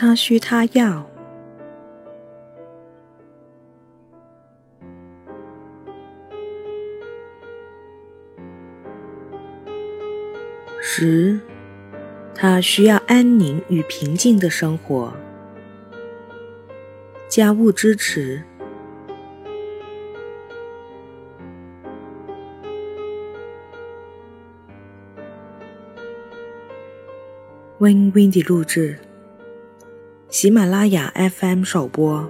他需他要。十，他需要安宁与平静的生活。家务支持。Win Windy 录制，喜马拉雅 FM 首播。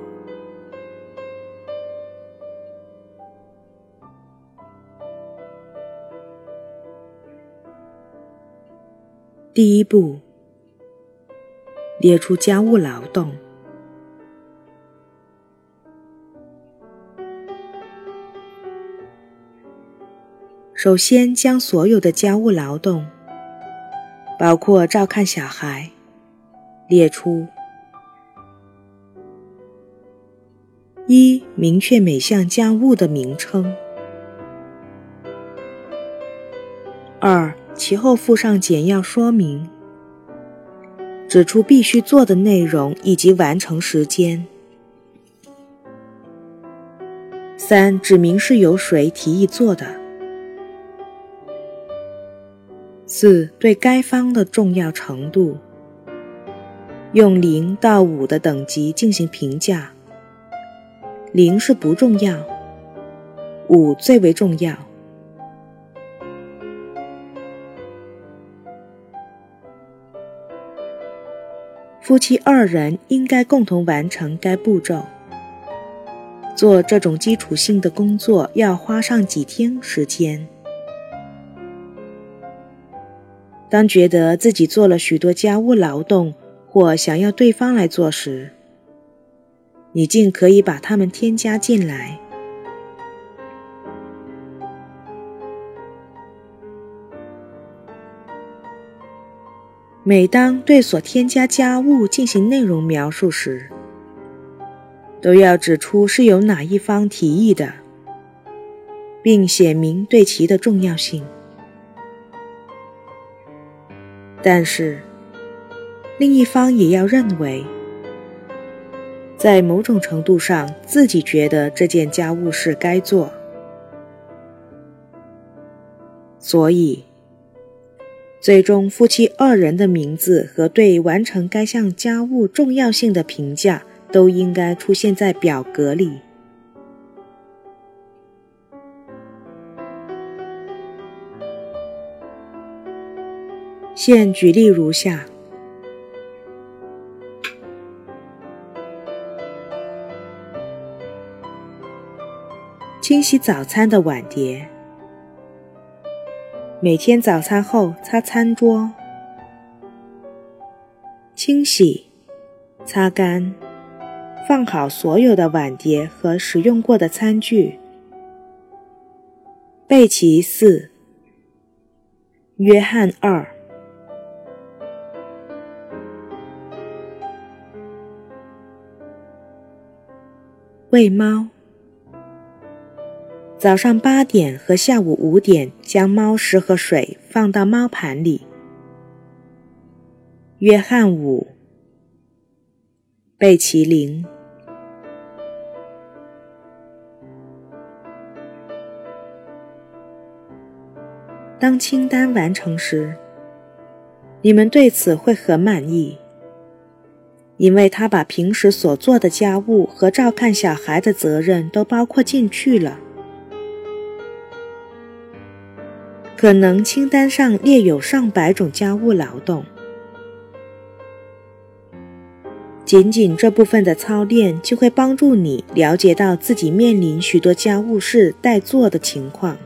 第一步，列出家务劳动。首先，将所有的家务劳动。包括照看小孩，列出一明确每项家务的名称；二其后附上简要说明，指出必须做的内容以及完成时间；三指明是由谁提议做的。四对该方的重要程度，用零到五的等级进行评价。零是不重要，五最为重要。夫妻二人应该共同完成该步骤。做这种基础性的工作要花上几天时间。当觉得自己做了许多家务劳动，或想要对方来做时，你尽可以把它们添加进来。每当对所添加家务进行内容描述时，都要指出是由哪一方提议的，并写明对其的重要性。但是，另一方也要认为，在某种程度上，自己觉得这件家务事该做，所以，最终夫妻二人的名字和对完成该项家务重要性的评价都应该出现在表格里。现举例如下：清洗早餐的碗碟，每天早餐后擦餐桌，清洗、擦干、放好所有的碗碟和使用过的餐具。贝奇四，约翰二。喂猫。早上八点和下午五点，将猫食和水放到猫盘里。约翰五。贝奇林。当清单完成时，你们对此会很满意。因为他把平时所做的家务和照看小孩的责任都包括进去了。可能清单上列有上百种家务劳动，仅仅这部分的操练就会帮助你了解到自己面临许多家务事待做的情况。